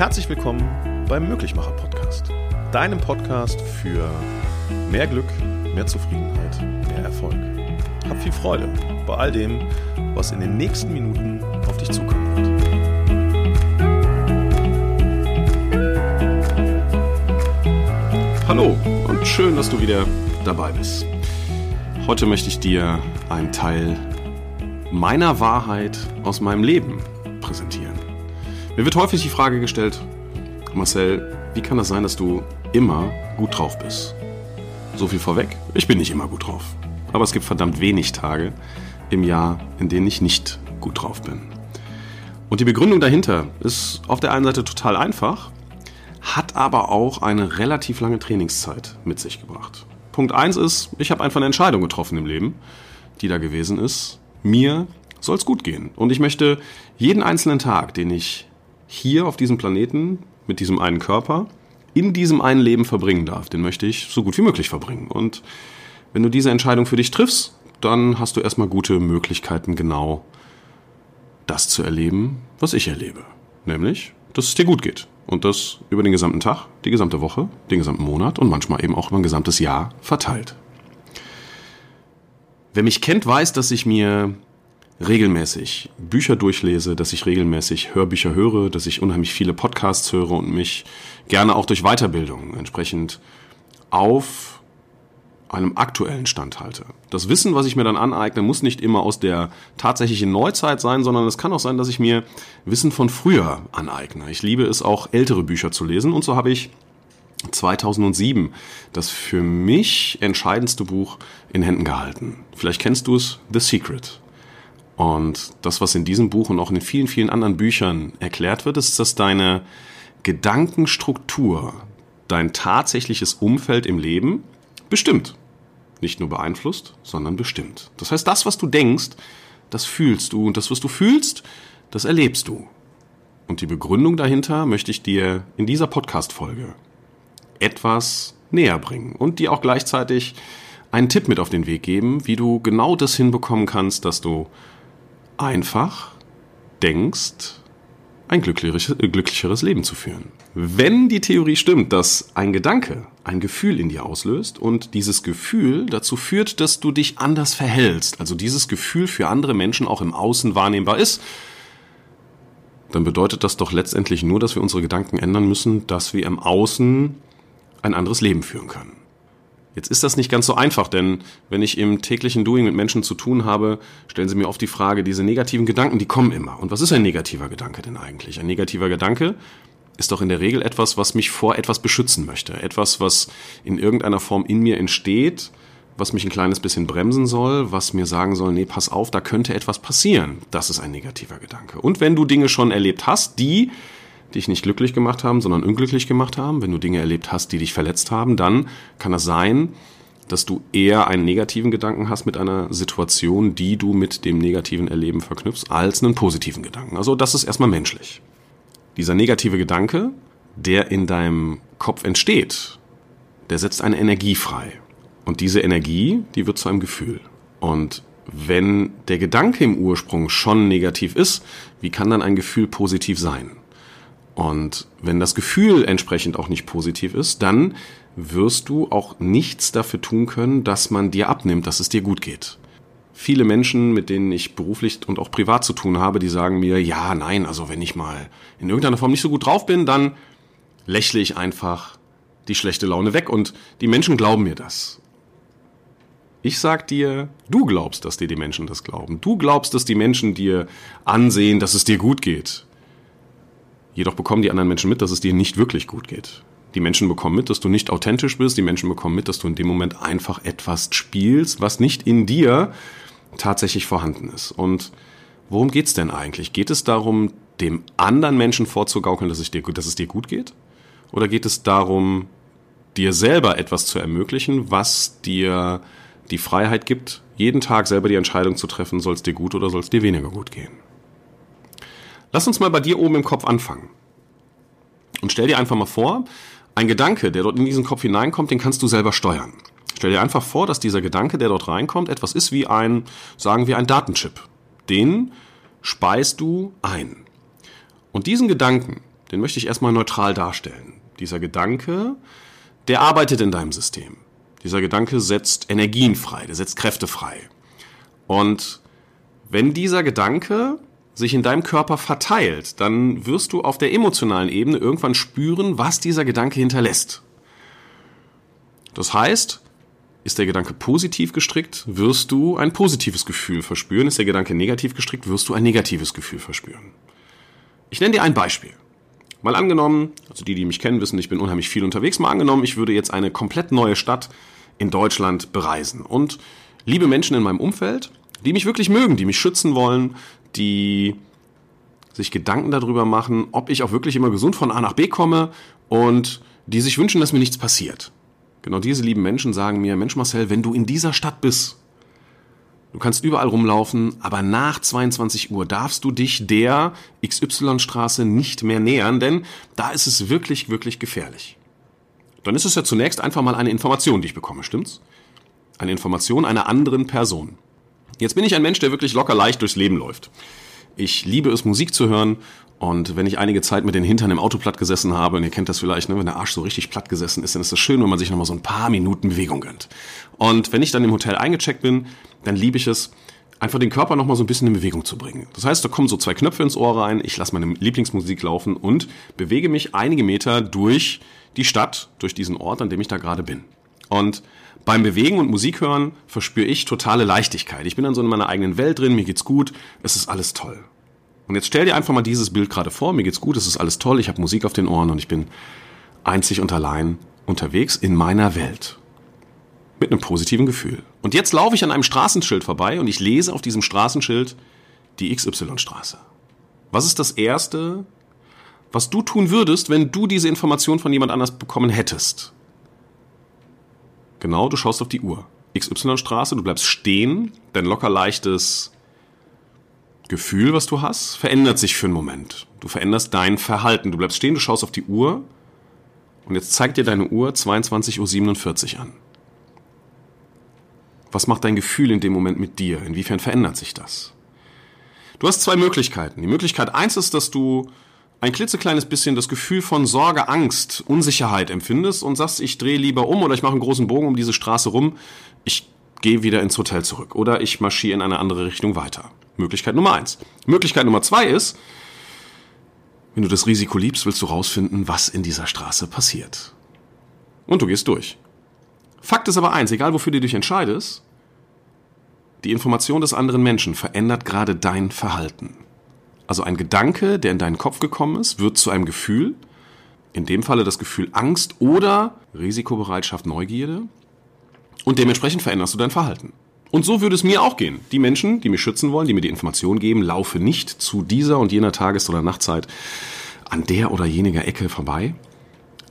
Herzlich willkommen beim Möglichmacher Podcast, deinem Podcast für mehr Glück, mehr Zufriedenheit, mehr Erfolg. Hab viel Freude bei all dem, was in den nächsten Minuten auf dich zukommen wird. Hallo und schön, dass du wieder dabei bist. Heute möchte ich dir einen Teil meiner Wahrheit aus meinem Leben präsentieren. Mir wird häufig die Frage gestellt, Marcel, wie kann das sein, dass du immer gut drauf bist? So viel vorweg, ich bin nicht immer gut drauf. Aber es gibt verdammt wenig Tage im Jahr, in denen ich nicht gut drauf bin. Und die Begründung dahinter ist auf der einen Seite total einfach, hat aber auch eine relativ lange Trainingszeit mit sich gebracht. Punkt 1 ist, ich habe einfach eine Entscheidung getroffen im Leben, die da gewesen ist. Mir soll es gut gehen. Und ich möchte jeden einzelnen Tag, den ich hier auf diesem Planeten mit diesem einen Körper in diesem einen Leben verbringen darf, den möchte ich so gut wie möglich verbringen. Und wenn du diese Entscheidung für dich triffst, dann hast du erstmal gute Möglichkeiten, genau das zu erleben, was ich erlebe. Nämlich, dass es dir gut geht. Und das über den gesamten Tag, die gesamte Woche, den gesamten Monat und manchmal eben auch über ein gesamtes Jahr verteilt. Wer mich kennt, weiß, dass ich mir regelmäßig Bücher durchlese, dass ich regelmäßig Hörbücher höre, dass ich unheimlich viele Podcasts höre und mich gerne auch durch Weiterbildung entsprechend auf einem aktuellen Stand halte. Das Wissen, was ich mir dann aneigne, muss nicht immer aus der tatsächlichen Neuzeit sein, sondern es kann auch sein, dass ich mir Wissen von früher aneigne. Ich liebe es auch, ältere Bücher zu lesen und so habe ich 2007 das für mich entscheidendste Buch in Händen gehalten. Vielleicht kennst du es, The Secret. Und das, was in diesem Buch und auch in vielen, vielen anderen Büchern erklärt wird, ist, dass deine Gedankenstruktur, dein tatsächliches Umfeld im Leben bestimmt. Nicht nur beeinflusst, sondern bestimmt. Das heißt, das, was du denkst, das fühlst du und das, was du fühlst, das erlebst du. Und die Begründung dahinter möchte ich dir in dieser Podcast-Folge etwas näher bringen und dir auch gleichzeitig einen Tipp mit auf den Weg geben, wie du genau das hinbekommen kannst, dass du einfach denkst, ein glücklicheres Leben zu führen. Wenn die Theorie stimmt, dass ein Gedanke ein Gefühl in dir auslöst und dieses Gefühl dazu führt, dass du dich anders verhältst, also dieses Gefühl für andere Menschen auch im Außen wahrnehmbar ist, dann bedeutet das doch letztendlich nur, dass wir unsere Gedanken ändern müssen, dass wir im Außen ein anderes Leben führen können. Jetzt ist das nicht ganz so einfach, denn wenn ich im täglichen Doing mit Menschen zu tun habe, stellen sie mir oft die Frage, diese negativen Gedanken, die kommen immer. Und was ist ein negativer Gedanke denn eigentlich? Ein negativer Gedanke ist doch in der Regel etwas, was mich vor etwas beschützen möchte. Etwas, was in irgendeiner Form in mir entsteht, was mich ein kleines bisschen bremsen soll, was mir sagen soll, nee, pass auf, da könnte etwas passieren. Das ist ein negativer Gedanke. Und wenn du Dinge schon erlebt hast, die dich nicht glücklich gemacht haben, sondern unglücklich gemacht haben, wenn du Dinge erlebt hast, die dich verletzt haben, dann kann es sein, dass du eher einen negativen Gedanken hast mit einer Situation, die du mit dem negativen Erleben verknüpfst, als einen positiven Gedanken. Also das ist erstmal menschlich. Dieser negative Gedanke, der in deinem Kopf entsteht, der setzt eine Energie frei. Und diese Energie, die wird zu einem Gefühl. Und wenn der Gedanke im Ursprung schon negativ ist, wie kann dann ein Gefühl positiv sein? Und wenn das Gefühl entsprechend auch nicht positiv ist, dann wirst du auch nichts dafür tun können, dass man dir abnimmt, dass es dir gut geht. Viele Menschen, mit denen ich beruflich und auch privat zu tun habe, die sagen mir, ja, nein, also wenn ich mal in irgendeiner Form nicht so gut drauf bin, dann lächle ich einfach die schlechte Laune weg und die Menschen glauben mir das. Ich sag dir, du glaubst, dass dir die Menschen das glauben. Du glaubst, dass die Menschen dir ansehen, dass es dir gut geht. Jedoch bekommen die anderen Menschen mit, dass es dir nicht wirklich gut geht. Die Menschen bekommen mit, dass du nicht authentisch bist. Die Menschen bekommen mit, dass du in dem Moment einfach etwas spielst, was nicht in dir tatsächlich vorhanden ist. Und worum geht's denn eigentlich? Geht es darum, dem anderen Menschen vorzugaukeln, dass es dir, dass es dir gut geht? Oder geht es darum, dir selber etwas zu ermöglichen, was dir die Freiheit gibt, jeden Tag selber die Entscheidung zu treffen, soll es dir gut oder soll es dir weniger gut gehen? Lass uns mal bei dir oben im Kopf anfangen. Und stell dir einfach mal vor, ein Gedanke, der dort in diesen Kopf hineinkommt, den kannst du selber steuern. Stell dir einfach vor, dass dieser Gedanke, der dort reinkommt, etwas ist wie ein, sagen wir, ein Datenchip. Den speist du ein. Und diesen Gedanken, den möchte ich erstmal neutral darstellen. Dieser Gedanke, der arbeitet in deinem System. Dieser Gedanke setzt Energien frei, der setzt Kräfte frei. Und wenn dieser Gedanke sich in deinem Körper verteilt, dann wirst du auf der emotionalen Ebene irgendwann spüren, was dieser Gedanke hinterlässt. Das heißt, ist der Gedanke positiv gestrickt, wirst du ein positives Gefühl verspüren. Ist der Gedanke negativ gestrickt, wirst du ein negatives Gefühl verspüren. Ich nenne dir ein Beispiel. Mal angenommen, also die, die mich kennen, wissen, ich bin unheimlich viel unterwegs. Mal angenommen, ich würde jetzt eine komplett neue Stadt in Deutschland bereisen. Und liebe Menschen in meinem Umfeld, die mich wirklich mögen, die mich schützen wollen, die sich Gedanken darüber machen, ob ich auch wirklich immer gesund von A nach B komme und die sich wünschen, dass mir nichts passiert. Genau diese lieben Menschen sagen mir, Mensch Marcel, wenn du in dieser Stadt bist, du kannst überall rumlaufen, aber nach 22 Uhr darfst du dich der XY-Straße nicht mehr nähern, denn da ist es wirklich, wirklich gefährlich. Dann ist es ja zunächst einfach mal eine Information, die ich bekomme, stimmt's? Eine Information einer anderen Person. Jetzt bin ich ein Mensch, der wirklich locker leicht durchs Leben läuft. Ich liebe es, Musik zu hören und wenn ich einige Zeit mit den Hintern im Auto platt gesessen habe, und ihr kennt das vielleicht, ne, wenn der Arsch so richtig platt gesessen ist, dann ist das schön, wenn man sich nochmal so ein paar Minuten Bewegung gönnt. Und wenn ich dann im Hotel eingecheckt bin, dann liebe ich es, einfach den Körper nochmal so ein bisschen in Bewegung zu bringen. Das heißt, da kommen so zwei Knöpfe ins Ohr rein, ich lasse meine Lieblingsmusik laufen und bewege mich einige Meter durch die Stadt, durch diesen Ort, an dem ich da gerade bin. Und beim Bewegen und Musik hören verspüre ich totale Leichtigkeit. Ich bin dann so in meiner eigenen Welt drin, mir geht's gut, es ist alles toll. Und jetzt stell dir einfach mal dieses Bild gerade vor, mir geht's gut, es ist alles toll, ich habe Musik auf den Ohren und ich bin einzig und allein unterwegs in meiner Welt. Mit einem positiven Gefühl. Und jetzt laufe ich an einem Straßenschild vorbei und ich lese auf diesem Straßenschild die XY-Straße. Was ist das Erste, was du tun würdest, wenn du diese Information von jemand anders bekommen hättest? Genau, du schaust auf die Uhr. XY-Straße, du bleibst stehen, dein locker leichtes Gefühl, was du hast, verändert sich für einen Moment. Du veränderst dein Verhalten. Du bleibst stehen, du schaust auf die Uhr und jetzt zeigt dir deine Uhr 22.47 Uhr an. Was macht dein Gefühl in dem Moment mit dir? Inwiefern verändert sich das? Du hast zwei Möglichkeiten. Die Möglichkeit eins ist, dass du ein klitzekleines bisschen das Gefühl von Sorge, Angst, Unsicherheit empfindest und sagst, ich drehe lieber um oder ich mache einen großen Bogen um diese Straße rum. Ich gehe wieder ins Hotel zurück oder ich marschiere in eine andere Richtung weiter. Möglichkeit Nummer eins. Möglichkeit Nummer zwei ist, wenn du das Risiko liebst, willst du rausfinden, was in dieser Straße passiert. Und du gehst durch. Fakt ist aber eins, egal wofür du dich entscheidest, die Information des anderen Menschen verändert gerade dein Verhalten. Also ein Gedanke, der in deinen Kopf gekommen ist, wird zu einem Gefühl, in dem Falle das Gefühl Angst oder Risikobereitschaft, Neugierde, und dementsprechend veränderst du dein Verhalten. Und so würde es mir auch gehen. Die Menschen, die mich schützen wollen, die mir die Information geben, laufe nicht zu dieser und jener Tages- oder Nachtzeit an der oder jeniger Ecke vorbei.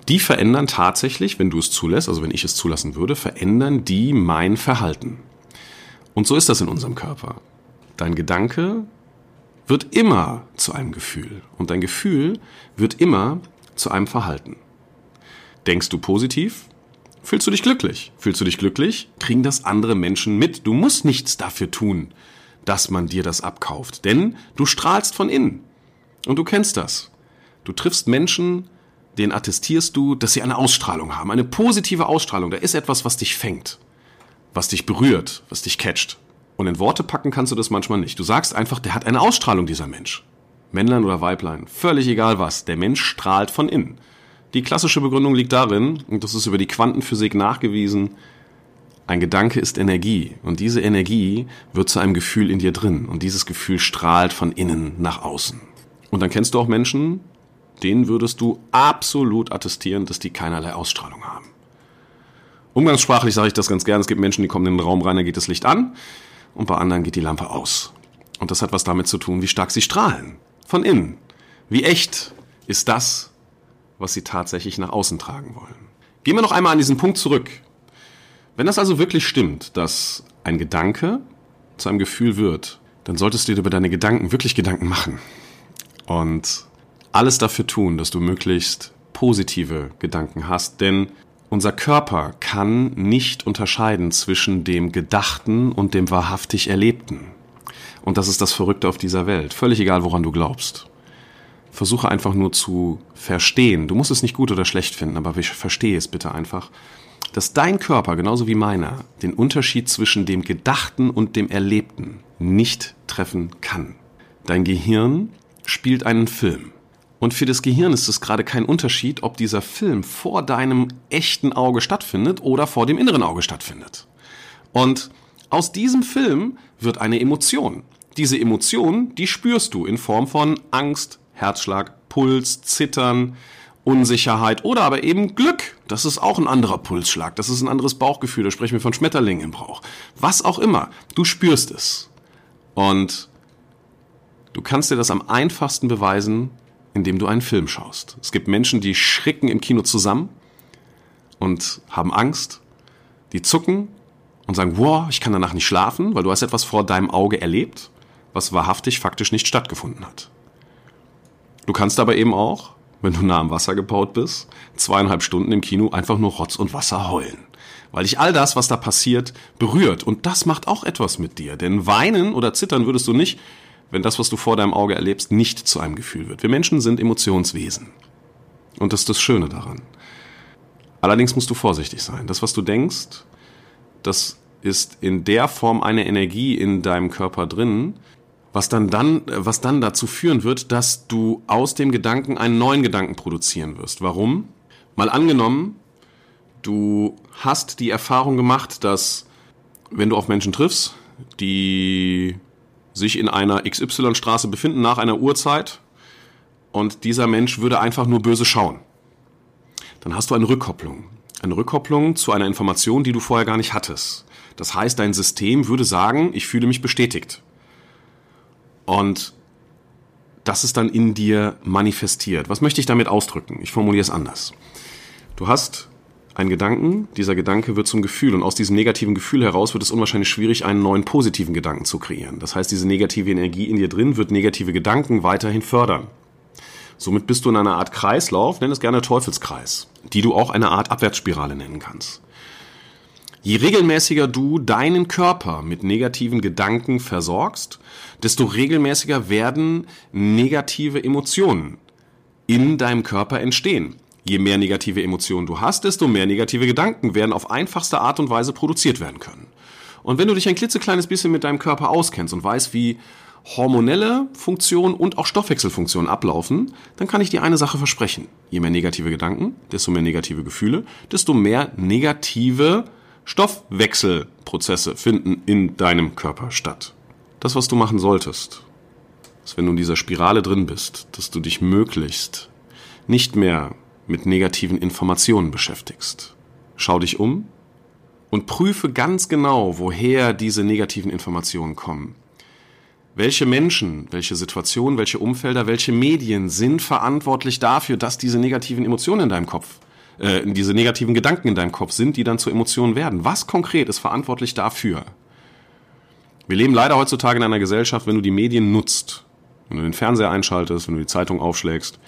Die verändern tatsächlich, wenn du es zulässt, also wenn ich es zulassen würde, verändern die mein Verhalten. Und so ist das in unserem Körper. Dein Gedanke wird immer zu einem Gefühl und dein Gefühl wird immer zu einem Verhalten. Denkst du positiv, Fühlst du dich glücklich? Fühlst du dich glücklich? Kriegen das andere Menschen mit. Du musst nichts dafür tun, dass man dir das abkauft. Denn du strahlst von innen. Und du kennst das. Du triffst Menschen, denen attestierst du, dass sie eine Ausstrahlung haben. Eine positive Ausstrahlung. Da ist etwas, was dich fängt. Was dich berührt, was dich catcht. Und in Worte packen kannst du das manchmal nicht. Du sagst einfach, der hat eine Ausstrahlung, dieser Mensch. Männlein oder Weiblein, völlig egal was. Der Mensch strahlt von innen. Die klassische Begründung liegt darin, und das ist über die Quantenphysik nachgewiesen, ein Gedanke ist Energie und diese Energie wird zu einem Gefühl in dir drin und dieses Gefühl strahlt von innen nach außen. Und dann kennst du auch Menschen, denen würdest du absolut attestieren, dass die keinerlei Ausstrahlung haben. Umgangssprachlich sage ich das ganz gern, es gibt Menschen, die kommen in den Raum rein, da geht das Licht an und bei anderen geht die Lampe aus. Und das hat was damit zu tun, wie stark sie strahlen. Von innen. Wie echt ist das, was sie tatsächlich nach außen tragen wollen. Gehen wir noch einmal an diesen Punkt zurück. Wenn das also wirklich stimmt, dass ein Gedanke zu einem Gefühl wird, dann solltest du dir über deine Gedanken wirklich Gedanken machen. Und alles dafür tun, dass du möglichst positive Gedanken hast, denn unser Körper kann nicht unterscheiden zwischen dem Gedachten und dem wahrhaftig Erlebten. Und das ist das Verrückte auf dieser Welt. Völlig egal, woran du glaubst. versuche einfach nur zu verstehen. Du musst es nicht gut oder schlecht finden, aber verstehe es bitte einfach, dass dein Körper, genauso wie meiner, den Unterschied zwischen dem Gedachten und dem Erlebten nicht treffen kann. Dein Gehirn spielt einen Film. Und für das Gehirn ist es gerade kein Unterschied, ob dieser Film vor deinem echten Auge stattfindet oder vor dem inneren Auge stattfindet. Und aus diesem Film wird eine Emotion. Diese Emotion, die spürst du in Form von Angst, Herzschlag, Puls, Zittern, Unsicherheit oder aber eben Glück. Das ist auch ein anderer Pulsschlag, das ist ein anderes Bauchgefühl, da sprechen wir von Schmetterlingen im Bauch. Was auch immer, du spürst es. Und du kannst dir das am einfachsten beweisen, indem du einen Film schaust. Es gibt Menschen, die schrecken im Kino zusammen und haben Angst, die zucken und sagen, wow, ich kann danach nicht schlafen, weil du hast etwas vor deinem Auge erlebt, was wahrhaftig faktisch nicht stattgefunden hat. Du kannst aber eben auch, wenn du nah am Wasser gebaut bist, zweieinhalb Stunden im Kino einfach nur Rotz und Wasser heulen. Weil dich all das, was da passiert, berührt. Und das macht auch etwas mit dir. Denn weinen oder zittern würdest du nicht, wenn das, was du vor deinem Auge erlebst, nicht zu einem Gefühl wird. Wir Menschen sind Emotionswesen. Und das ist das Schöne daran. Allerdings musst du vorsichtig sein. Das, was du denkst, das ist in der Form eine Energie in deinem Körper drin, was dann, dann, was dann dazu führen wird, dass du aus dem Gedanken einen neuen Gedanken produzieren wirst. Warum? Mal angenommen, du hast die Erfahrung gemacht, dass wenn du auf Menschen triffst, die sich in einer XY-Straße befinden nach einer Uhrzeit und dieser Mensch würde einfach nur böse schauen, dann hast du eine Rückkopplung. Eine Rückkopplung zu einer Information, die du vorher gar nicht hattest. Das heißt, dein System würde sagen, ich fühle mich bestätigt. Und das ist dann in dir manifestiert. Was möchte ich damit ausdrücken? Ich formuliere es anders. Du hast einen Gedanken, dieser Gedanke wird zum Gefühl und aus diesem negativen Gefühl heraus wird es unwahrscheinlich schwierig, einen neuen positiven Gedanken zu kreieren. Das heißt, diese negative Energie in dir drin wird negative Gedanken weiterhin fördern. Somit bist du in einer Art Kreislauf, nenn es gerne Teufelskreis, die du auch eine Art Abwärtsspirale nennen kannst. Je regelmäßiger du deinen Körper mit negativen Gedanken versorgst, desto regelmäßiger werden negative Emotionen in deinem Körper entstehen. Je mehr negative Emotionen du hast, desto mehr negative Gedanken werden auf einfachste Art und Weise produziert werden können. Und wenn du dich ein klitzekleines bisschen mit deinem Körper auskennst und weißt, wie hormonelle Funktionen und auch Stoffwechselfunktionen ablaufen, dann kann ich dir eine Sache versprechen. Je mehr negative Gedanken, desto mehr negative Gefühle, desto mehr negative Stoffwechselprozesse finden in deinem Körper statt. Das, was du machen solltest, ist, wenn du in dieser Spirale drin bist, dass du dich möglichst nicht mehr mit negativen Informationen beschäftigst. Schau dich um und prüfe ganz genau, woher diese negativen Informationen kommen. Welche Menschen, welche Situationen, welche Umfelder, welche Medien sind verantwortlich dafür, dass diese negativen Emotionen in deinem Kopf äh, diese negativen Gedanken in deinem Kopf sind, die dann zu Emotionen werden. Was konkret ist verantwortlich dafür? Wir leben leider heutzutage in einer Gesellschaft, wenn du die Medien nutzt, wenn du den Fernseher einschaltest, wenn du die Zeitung aufschlägst,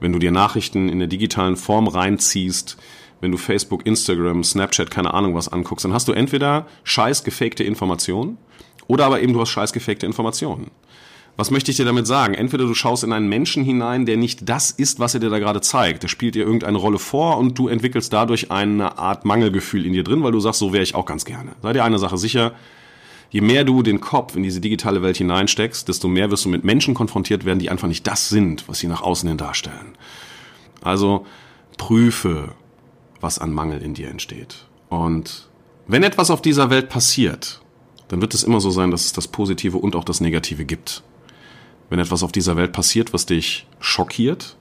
wenn du dir Nachrichten in der digitalen Form reinziehst, wenn du Facebook, Instagram, Snapchat, keine Ahnung was anguckst, dann hast du entweder scheiß gefakte Informationen oder aber eben du hast scheiß gefakte Informationen. Was möchte ich dir damit sagen? Entweder du schaust in einen Menschen hinein, der nicht das ist, was er dir da gerade zeigt. Der spielt dir irgendeine Rolle vor und du entwickelst dadurch eine Art Mangelgefühl in dir drin, weil du sagst, so wäre ich auch ganz gerne. Sei dir eine Sache sicher, je mehr du den Kopf in diese digitale Welt hineinsteckst, desto mehr wirst du mit Menschen konfrontiert werden, die einfach nicht das sind, was sie nach außen hin darstellen. Also prüfe, was an Mangel in dir entsteht. Und wenn etwas auf dieser Welt passiert, dann wird es immer so sein, dass es das Positive und auch das Negative gibt wenn etwas auf dieser Welt passiert, was dich schockiert,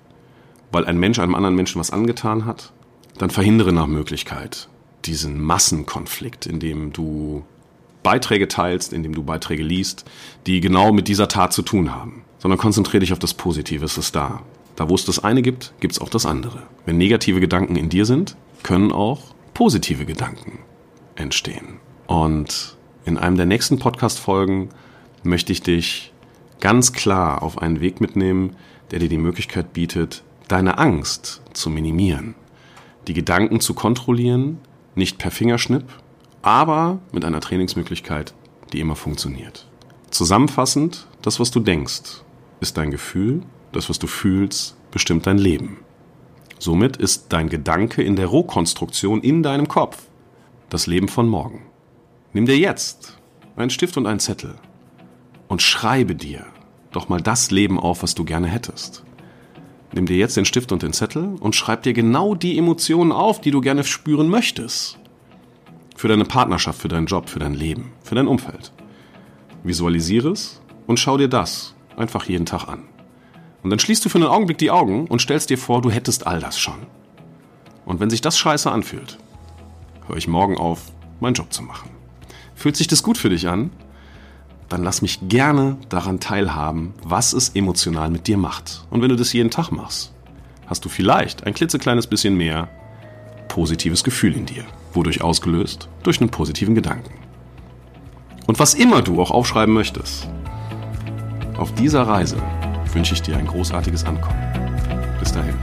weil ein Mensch einem anderen Menschen was angetan hat, dann verhindere nach Möglichkeit diesen Massenkonflikt, in dem du Beiträge teilst, in dem du Beiträge liest, die genau mit dieser Tat zu tun haben. Sondern konzentriere dich auf das Positive, es ist da. Da wo es das eine gibt, gibt es auch das andere. Wenn negative Gedanken in dir sind, können auch positive Gedanken entstehen. Und in einem der nächsten Podcast-Folgen möchte ich dich ganz klar auf einen Weg mitnehmen, der dir die Möglichkeit bietet, deine Angst zu minimieren, die Gedanken zu kontrollieren, nicht per Fingerschnipp, aber mit einer Trainingsmöglichkeit, die immer funktioniert. Zusammenfassend, das, was du denkst, ist dein Gefühl das, was du fühlst, bestimmt dein Leben. Somit ist dein Gedanke in der Rohkonstruktion in deinem Kopf das Leben von morgen. Nimm dir jetzt einen Stift und einen Zettel und schreibe dir doch mal das Leben auf, was du gerne hättest. Nimm dir jetzt den Stift und den Zettel und schreib dir genau die Emotionen auf, die du gerne spüren möchtest. Für deine Partnerschaft, für deinen Job, für dein Leben, für dein Umfeld. Visualisiere es und schau dir das einfach jeden Tag an. Und dann schließt du für einen Augenblick die Augen und stellst dir vor, du hättest all das schon. Und wenn sich das scheiße anfühlt, höre ich morgen auf, meinen Job zu machen. Fühlt sich das gut für dich an? Dann lass mich gerne daran teilhaben, was es emotional mit dir macht. Und wenn du das jeden Tag machst, hast du vielleicht ein klitzekleines bisschen mehr positives Gefühl in dir. Wodurch ausgelöst? Durch einen positiven Gedanken. Und was immer du auch aufschreiben möchtest, auf dieser Reise wünsche ich dir ein großartiges Ankommen. Bis dahin.